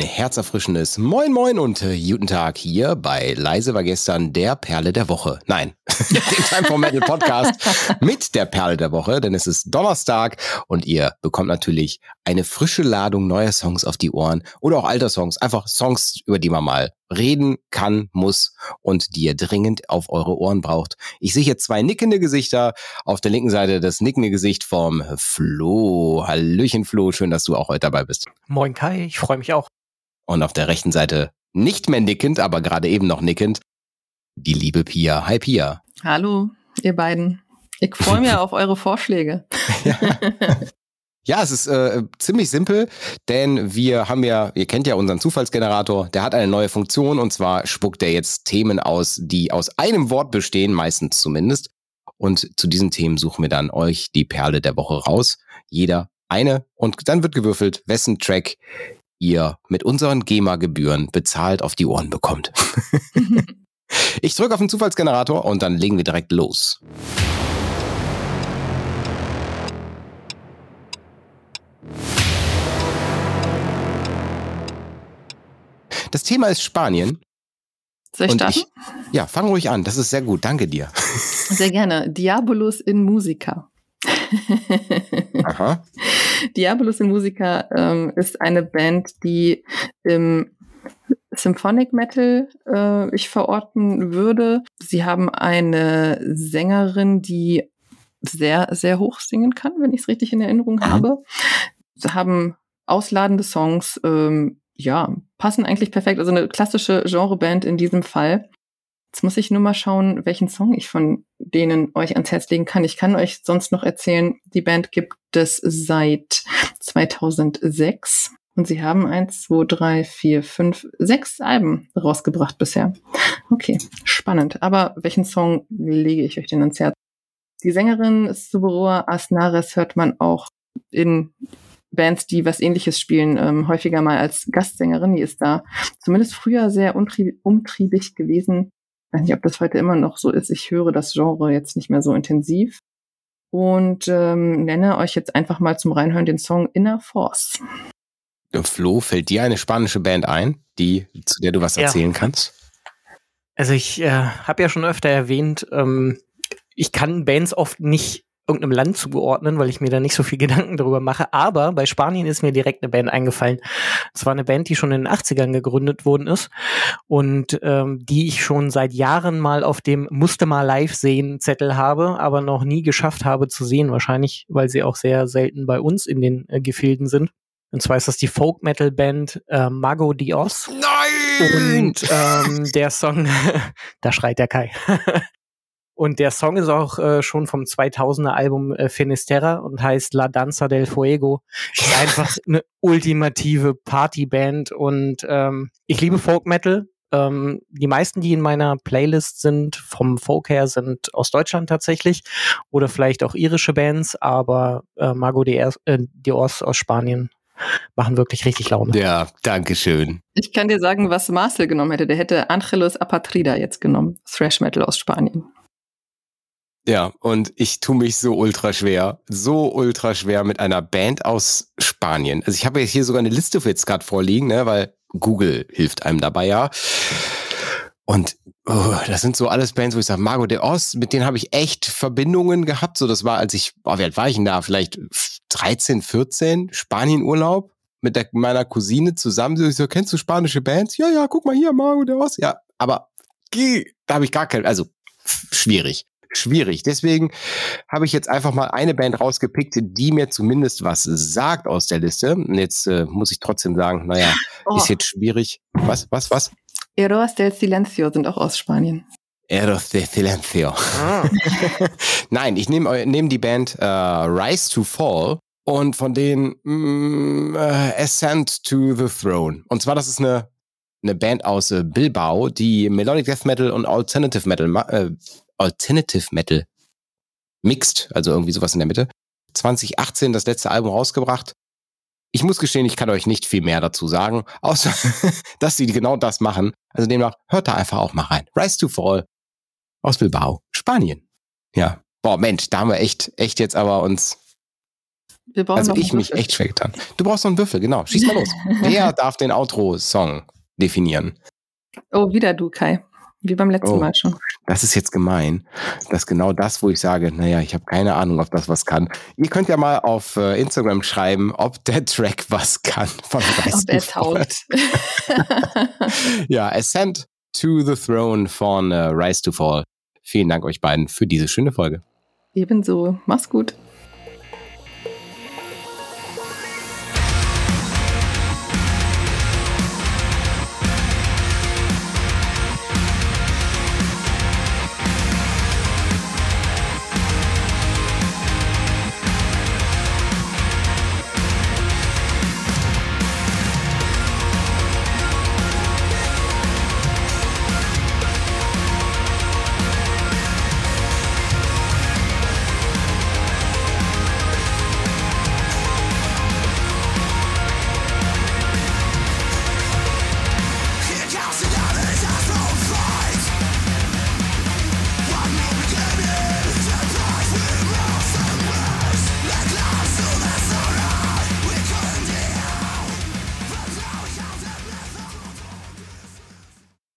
Herzerfrischendes Moin Moin und äh, guten Tag hier bei Leise war gestern der Perle der Woche. Nein, dem Time for Metal Podcast mit der Perle der Woche, denn es ist Donnerstag und ihr bekommt natürlich eine frische Ladung neuer Songs auf die Ohren oder auch alter Songs, einfach Songs, über die man mal reden kann, muss und die ihr dringend auf eure Ohren braucht. Ich sehe hier zwei nickende Gesichter. Auf der linken Seite das nickende Gesicht vom Flo. Hallöchen Flo, schön, dass du auch heute dabei bist. Moin Kai, ich freue mich auch. Und auf der rechten Seite nicht mehr nickend, aber gerade eben noch nickend, die liebe Pia. Hi Pia. Hallo, ihr beiden. Ich freue mich auf eure Vorschläge. ja. Ja, es ist äh, ziemlich simpel, denn wir haben ja, ihr kennt ja unseren Zufallsgenerator, der hat eine neue Funktion und zwar spuckt er jetzt Themen aus, die aus einem Wort bestehen, meistens zumindest. Und zu diesen Themen suchen wir dann euch die Perle der Woche raus. Jeder eine und dann wird gewürfelt, wessen Track ihr mit unseren GEMA-Gebühren bezahlt auf die Ohren bekommt. ich drücke auf den Zufallsgenerator und dann legen wir direkt los. Das Thema ist Spanien. Soll ich starten? Ich, ja, fang ruhig an. Das ist sehr gut. Danke dir. Sehr gerne. Diabolus in Musica. Aha. Diabolus in Musica ähm, ist eine Band, die im Symphonic Metal äh, ich verorten würde. Sie haben eine Sängerin, die sehr, sehr hoch singen kann, wenn ich es richtig in Erinnerung mhm. habe. Sie haben ausladende Songs, ähm, ja, passen eigentlich perfekt. Also eine klassische Genreband in diesem Fall. Jetzt muss ich nur mal schauen, welchen Song ich von denen euch ans Herz legen kann. Ich kann euch sonst noch erzählen, die Band gibt es seit 2006 und sie haben eins, zwei, drei, vier, fünf, sechs Alben rausgebracht bisher. Okay, spannend. Aber welchen Song lege ich euch denn ans Herz? Die Sängerin Subaroa Asnares hört man auch in Bands, die was ähnliches spielen, ähm, häufiger mal als Gastsängerin. Die ist da zumindest früher sehr umtriebig gewesen. Ich weiß nicht, ob das heute immer noch so ist. Ich höre das Genre jetzt nicht mehr so intensiv. Und ähm, nenne euch jetzt einfach mal zum Reinhören den Song Inner Force. Flo, fällt dir eine spanische Band ein, die, zu der du was erzählen ja. kannst? Also ich äh, habe ja schon öfter erwähnt, ähm, ich kann Bands oft nicht irgendeinem Land zugeordnen, weil ich mir da nicht so viel Gedanken darüber mache. Aber bei Spanien ist mir direkt eine Band eingefallen. Es war eine Band, die schon in den 80ern gegründet worden ist und ähm, die ich schon seit Jahren mal auf dem Musste mal live sehen Zettel habe, aber noch nie geschafft habe zu sehen. Wahrscheinlich, weil sie auch sehr selten bei uns in den äh, Gefilden sind. Und zwar ist das die Folk Metal Band äh, Mago Dios. Nein! Und ähm, der Song, da schreit der Kai. Und der Song ist auch äh, schon vom 2000er Album äh, Finisterra und heißt La Danza del Fuego. Ist einfach eine ultimative Partyband und ähm, ich liebe Folk Metal. Ähm, die meisten, die in meiner Playlist sind, vom Folk her, sind aus Deutschland tatsächlich oder vielleicht auch irische Bands, aber äh, Mago de, äh, Dios aus Spanien machen wirklich richtig Laune. Ja, danke schön. Ich kann dir sagen, was Marcel genommen hätte. Der hätte Angelus Apatrida jetzt genommen. Thrash Metal aus Spanien. Ja, und ich tue mich so ultra schwer, so ultra schwer mit einer Band aus Spanien. Also ich habe jetzt hier sogar eine Liste für jetzt gerade vorliegen, ne, weil Google hilft einem dabei ja. Und oh, das sind so alles Bands, wo ich sage, Margo de Oz, mit denen habe ich echt Verbindungen gehabt. So, das war, als ich, oh, wie alt war ich denn da? Vielleicht 13, 14, Spanienurlaub mit der, meiner Cousine zusammen. Ich so, kennst du spanische Bands? Ja, ja, guck mal hier, Margo de Oz. Ja, aber da habe ich gar kein, also schwierig schwierig. Deswegen habe ich jetzt einfach mal eine Band rausgepickt, die mir zumindest was sagt aus der Liste. Und jetzt äh, muss ich trotzdem sagen, naja, oh. ist jetzt schwierig. Was, was, was? Eros del Silencio sind auch aus Spanien. Eros del Silencio. Ah. Nein, ich nehme nehm die Band äh, Rise to Fall und von denen mm, äh, Ascent to the Throne. Und zwar, das ist eine, eine Band aus äh, Bilbao, die Melodic Death Metal und Alternative Metal äh, Alternative Metal mixt, also irgendwie sowas in der Mitte. 2018 das letzte Album rausgebracht. Ich muss gestehen, ich kann euch nicht viel mehr dazu sagen, außer dass sie genau das machen. Also demnach hört da einfach auch mal rein. Rise to Fall aus Bilbao, Spanien. Ja. Boah, Mensch, da haben wir echt, echt jetzt aber uns also ich mich echt schwer getan. Du brauchst noch einen Würfel, genau. Schieß mal los. Wer darf den Outro-Song definieren? Oh, wieder du, Kai. Wie beim letzten oh, Mal schon. Das ist jetzt gemein. Das ist genau das, wo ich sage, naja, ich habe keine Ahnung, ob das was kann. Ihr könnt ja mal auf äh, Instagram schreiben, ob der Track was kann. Von ob er taugt. ja, Ascent to the Throne von uh, Rise to Fall. Vielen Dank euch beiden für diese schöne Folge. Ebenso. Mach's gut.